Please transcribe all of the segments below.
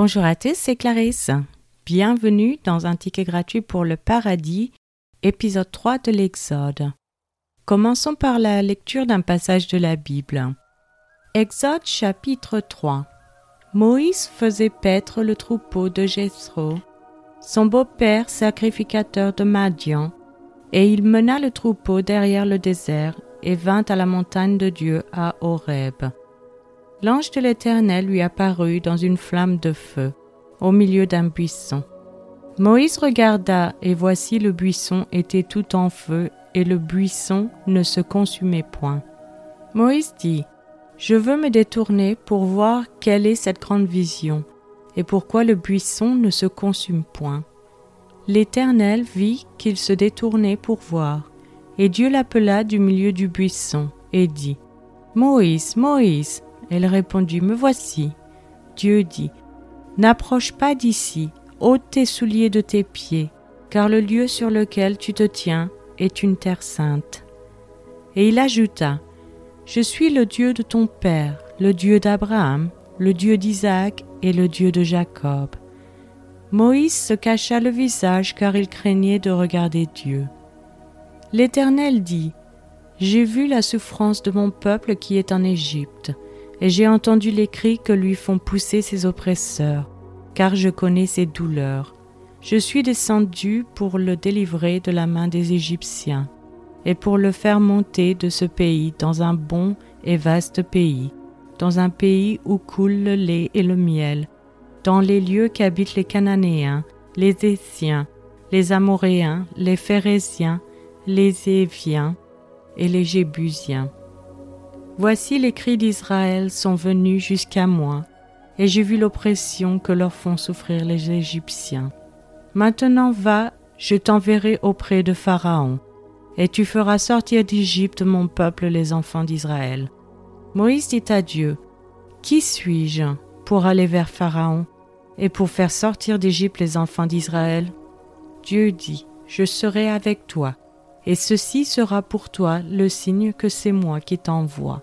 Bonjour à tous, c'est Clarisse. Bienvenue dans un ticket gratuit pour le paradis, épisode 3 de l'Exode. Commençons par la lecture d'un passage de la Bible. Exode chapitre 3. Moïse faisait paître le troupeau de Jethro, son beau-père sacrificateur de Madian, et il mena le troupeau derrière le désert et vint à la montagne de Dieu à Horeb. L'ange de l'Éternel lui apparut dans une flamme de feu, au milieu d'un buisson. Moïse regarda, et voici le buisson était tout en feu, et le buisson ne se consumait point. Moïse dit, Je veux me détourner pour voir quelle est cette grande vision, et pourquoi le buisson ne se consume point. L'Éternel vit qu'il se détournait pour voir, et Dieu l'appela du milieu du buisson, et dit, Moïse, Moïse. Elle répondit, Me voici. Dieu dit, N'approche pas d'ici, ôte tes souliers de tes pieds, car le lieu sur lequel tu te tiens est une terre sainte. Et il ajouta, Je suis le Dieu de ton Père, le Dieu d'Abraham, le Dieu d'Isaac et le Dieu de Jacob. Moïse se cacha le visage car il craignait de regarder Dieu. L'Éternel dit, J'ai vu la souffrance de mon peuple qui est en Égypte, et j'ai entendu les cris que lui font pousser ses oppresseurs, car je connais ses douleurs. Je suis descendu pour le délivrer de la main des Égyptiens, et pour le faire monter de ce pays dans un bon et vaste pays, dans un pays où coule le lait et le miel, dans les lieux qu'habitent les Cananéens, les Étiens, les Amoréens, les Phérésiens, les Éviens et les Jébusiens. Voici les cris d'Israël sont venus jusqu'à moi, et j'ai vu l'oppression que leur font souffrir les Égyptiens. Maintenant va, je t'enverrai auprès de Pharaon, et tu feras sortir d'Égypte mon peuple les enfants d'Israël. Moïse dit à Dieu, Qui suis-je pour aller vers Pharaon et pour faire sortir d'Égypte les enfants d'Israël? Dieu dit, Je serai avec toi et ceci sera pour toi le signe que c'est moi qui t'envoie.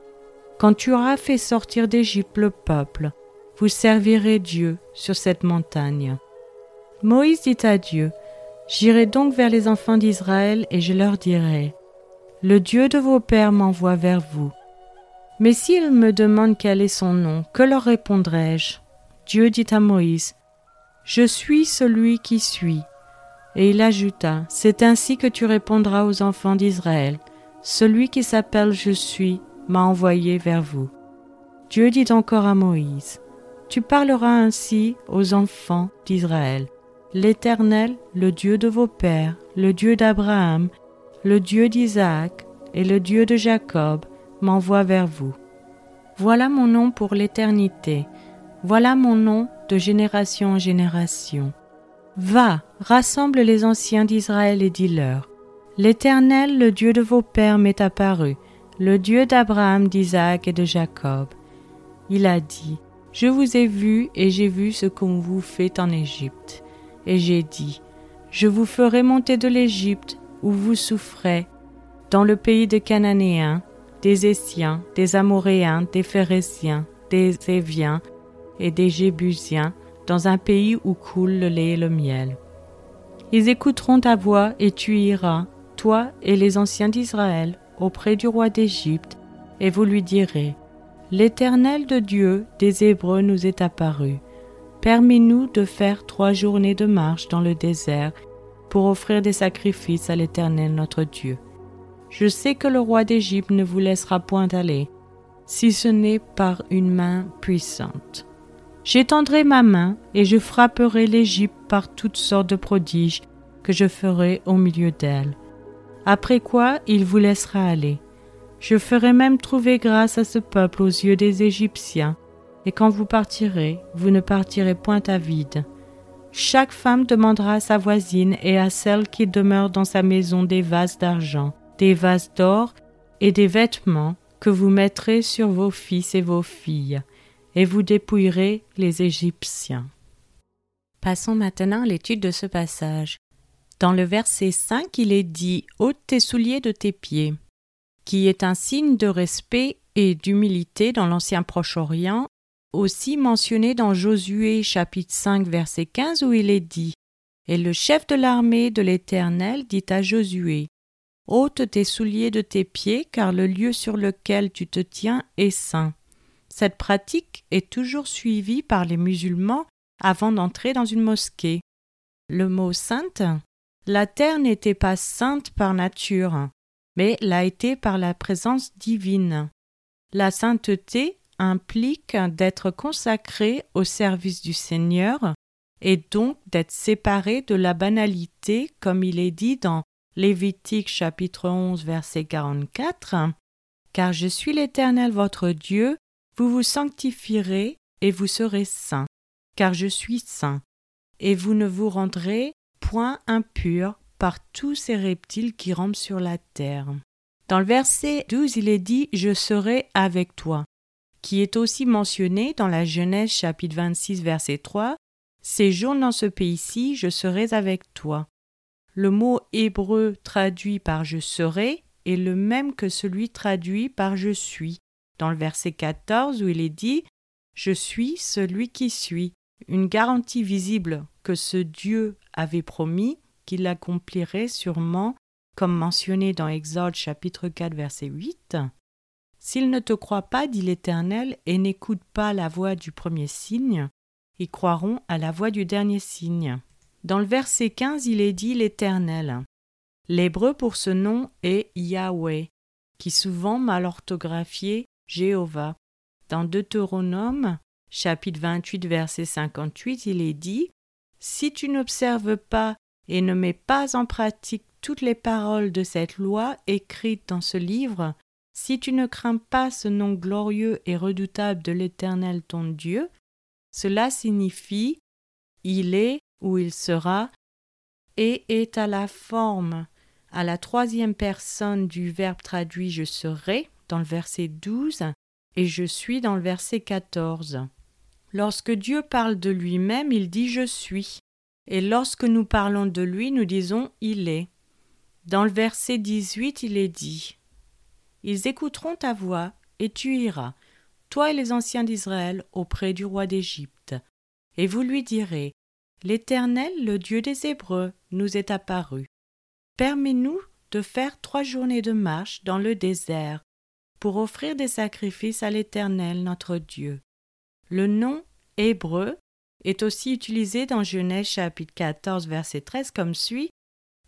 Quand tu auras fait sortir d'Égypte le peuple, vous servirez Dieu sur cette montagne. Moïse dit à Dieu, J'irai donc vers les enfants d'Israël et je leur dirai, Le Dieu de vos pères m'envoie vers vous. Mais s'ils me demandent quel est son nom, que leur répondrai-je? Dieu dit à Moïse, Je suis celui qui suis. Et il ajouta, C'est ainsi que tu répondras aux enfants d'Israël. Celui qui s'appelle Je suis m'a envoyé vers vous. Dieu dit encore à Moïse, Tu parleras ainsi aux enfants d'Israël. L'Éternel, le Dieu de vos pères, le Dieu d'Abraham, le Dieu d'Isaac et le Dieu de Jacob m'envoie vers vous. Voilà mon nom pour l'éternité, voilà mon nom de génération en génération. Va, rassemble les anciens d'Israël et dis-leur. L'Éternel, le Dieu de vos pères, m'est apparu, le Dieu d'Abraham, d'Isaac et de Jacob. Il a dit, Je vous ai vu et j'ai vu ce qu'on vous fait en Égypte. Et j'ai dit, Je vous ferai monter de l'Égypte où vous souffrez, dans le pays des Cananéens, des Essiens, des Amoréens, des Phérésiens, des Éviens et des Jébusiens, dans un pays où coule le lait et le miel. Ils écouteront ta voix et tu iras, toi et les anciens d'Israël, auprès du roi d'Égypte, et vous lui direz, L'Éternel de Dieu des Hébreux nous est apparu. Permets-nous de faire trois journées de marche dans le désert pour offrir des sacrifices à l'Éternel notre Dieu. Je sais que le roi d'Égypte ne vous laissera point aller, si ce n'est par une main puissante. J'étendrai ma main et je frapperai l'Égypte par toutes sortes de prodiges que je ferai au milieu d'elle. Après quoi il vous laissera aller. Je ferai même trouver grâce à ce peuple aux yeux des Égyptiens, et quand vous partirez, vous ne partirez point à vide. Chaque femme demandera à sa voisine et à celle qui demeure dans sa maison des vases d'argent, des vases d'or et des vêtements que vous mettrez sur vos fils et vos filles et vous dépouillerez les Égyptiens. Passons maintenant à l'étude de ce passage. Dans le verset 5, il est dit ôte tes souliers de tes pieds, qui est un signe de respect et d'humilité dans l'ancien Proche-Orient, aussi mentionné dans Josué chapitre 5 verset 15 où il est dit Et le chef de l'armée de l'Éternel dit à Josué ôte tes souliers de tes pieds, car le lieu sur lequel tu te tiens est saint. Cette pratique est toujours suivie par les musulmans avant d'entrer dans une mosquée. Le mot sainte La terre n'était pas sainte par nature, mais l'a été par la présence divine. La sainteté implique d'être consacré au service du Seigneur et donc d'être séparé de la banalité, comme il est dit dans Lévitique chapitre 11 verset 44 Car je suis l'Éternel votre Dieu, vous vous sanctifierez et vous serez saints, car je suis saint, et vous ne vous rendrez impurs par tous ces reptiles qui rampent sur la terre. Dans le verset 12, il est dit Je serai avec toi, qui est aussi mentionné dans la Genèse chapitre 26 verset 3 Séjourne dans ce pays-ci, je serai avec toi. Le mot hébreu traduit par je serai est le même que celui traduit par je suis, dans le verset 14 où il est dit Je suis celui qui suis, une garantie visible que ce Dieu avait promis qu'il l'accomplirait sûrement, comme mentionné dans Exode chapitre 4 verset 8. S'ils ne te croient pas, dit l'Éternel, et n'écoutent pas la voix du premier signe, ils croiront à la voix du dernier signe. Dans le verset 15, il est dit l'Éternel. L'hébreu pour ce nom est Yahweh, qui souvent mal orthographié Jéhovah. Dans Deutéronome, chapitre 28, verset 58, il est dit Si tu n'observes pas et ne mets pas en pratique toutes les paroles de cette loi écrites dans ce livre, si tu ne crains pas ce nom glorieux et redoutable de l'Éternel ton Dieu, cela signifie Il est où il sera, et est à la forme, à la troisième personne du verbe traduit je serai dans le verset 12 et je suis dans le verset 14. Lorsque Dieu parle de lui-même, il dit je suis, et lorsque nous parlons de lui, nous disons il est. Dans le verset 18, il est dit Ils écouteront ta voix, et tu iras, toi et les anciens d'Israël, auprès du roi d'Égypte, et vous lui direz L'Éternel, le Dieu des Hébreux, nous est apparu. Permets-nous de faire trois journées de marche dans le désert pour offrir des sacrifices à l'Éternel notre Dieu. Le nom hébreu est aussi utilisé dans Genèse chapitre 14 verset 13 comme suit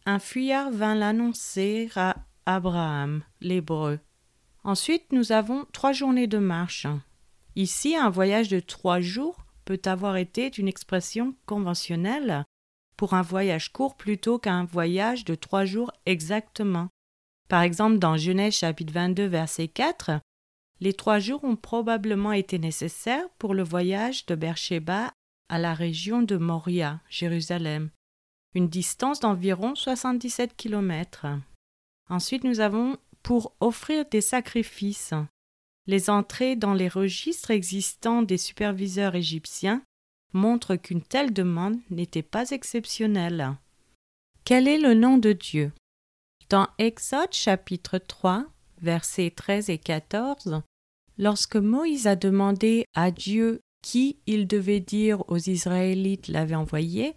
Un fuyard vint l'annoncer à Abraham, l'hébreu. Ensuite, nous avons trois journées de marche. Ici, un voyage de trois jours peut avoir été une expression conventionnelle pour un voyage court plutôt qu'un voyage de trois jours exactement. Par exemple, dans Genèse chapitre 22 verset 4, les trois jours ont probablement été nécessaires pour le voyage de Beersheba à la région de Moria, Jérusalem, une distance d'environ 77 kilomètres. Ensuite, nous avons pour offrir des sacrifices. Les entrées dans les registres existants des superviseurs égyptiens montrent qu'une telle demande n'était pas exceptionnelle. Quel est le nom de Dieu? Dans Exode chapitre 3, versets 13 et 14, lorsque Moïse a demandé à Dieu qui il devait dire aux Israélites l'avait envoyé,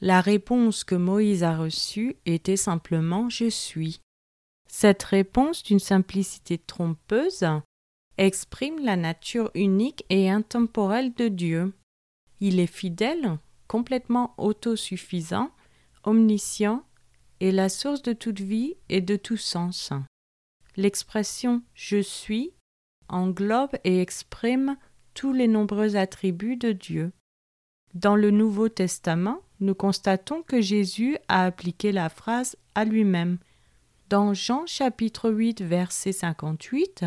la réponse que Moïse a reçue était simplement Je suis. Cette réponse d'une simplicité trompeuse exprime la nature unique et intemporelle de Dieu. Il est fidèle, complètement autosuffisant, omniscient et la source de toute vie et de tout sens. L'expression je suis englobe et exprime tous les nombreux attributs de Dieu. Dans le Nouveau Testament, nous constatons que Jésus a appliqué la phrase à lui-même. Dans Jean chapitre 8 verset 58,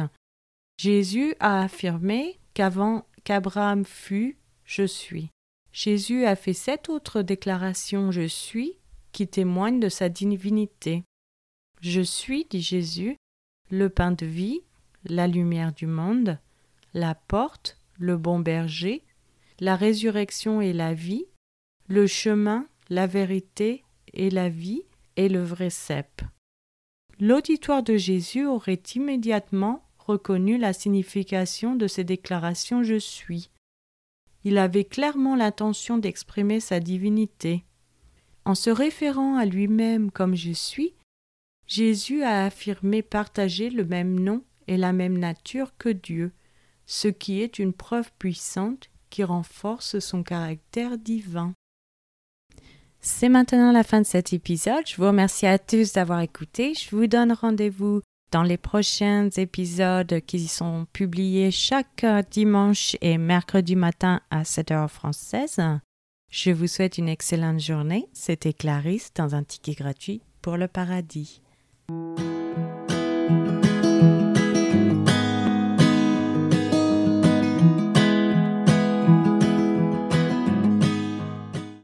Jésus a affirmé qu'avant qu'Abraham fût, je suis. Jésus a fait sept autres déclarations je suis qui témoignent de sa divinité. Je suis, dit Jésus, le pain de vie, la lumière du monde, la porte, le bon berger, la résurrection et la vie, le chemin, la vérité et la vie, et le vrai cep. L'auditoire de Jésus aurait immédiatement reconnu la signification de ces déclarations Je suis. il avait clairement l'intention d'exprimer sa divinité. En se référant à lui-même comme je suis, Jésus a affirmé partager le même nom et la même nature que Dieu, ce qui est une preuve puissante qui renforce son caractère divin. C'est maintenant la fin de cet épisode. Je vous remercie à tous d'avoir écouté. Je vous donne rendez-vous dans les prochains épisodes qui sont publiés chaque dimanche et mercredi matin à 7 heures française. Je vous souhaite une excellente journée. C'était Clarisse dans un ticket gratuit pour le paradis. Thank you.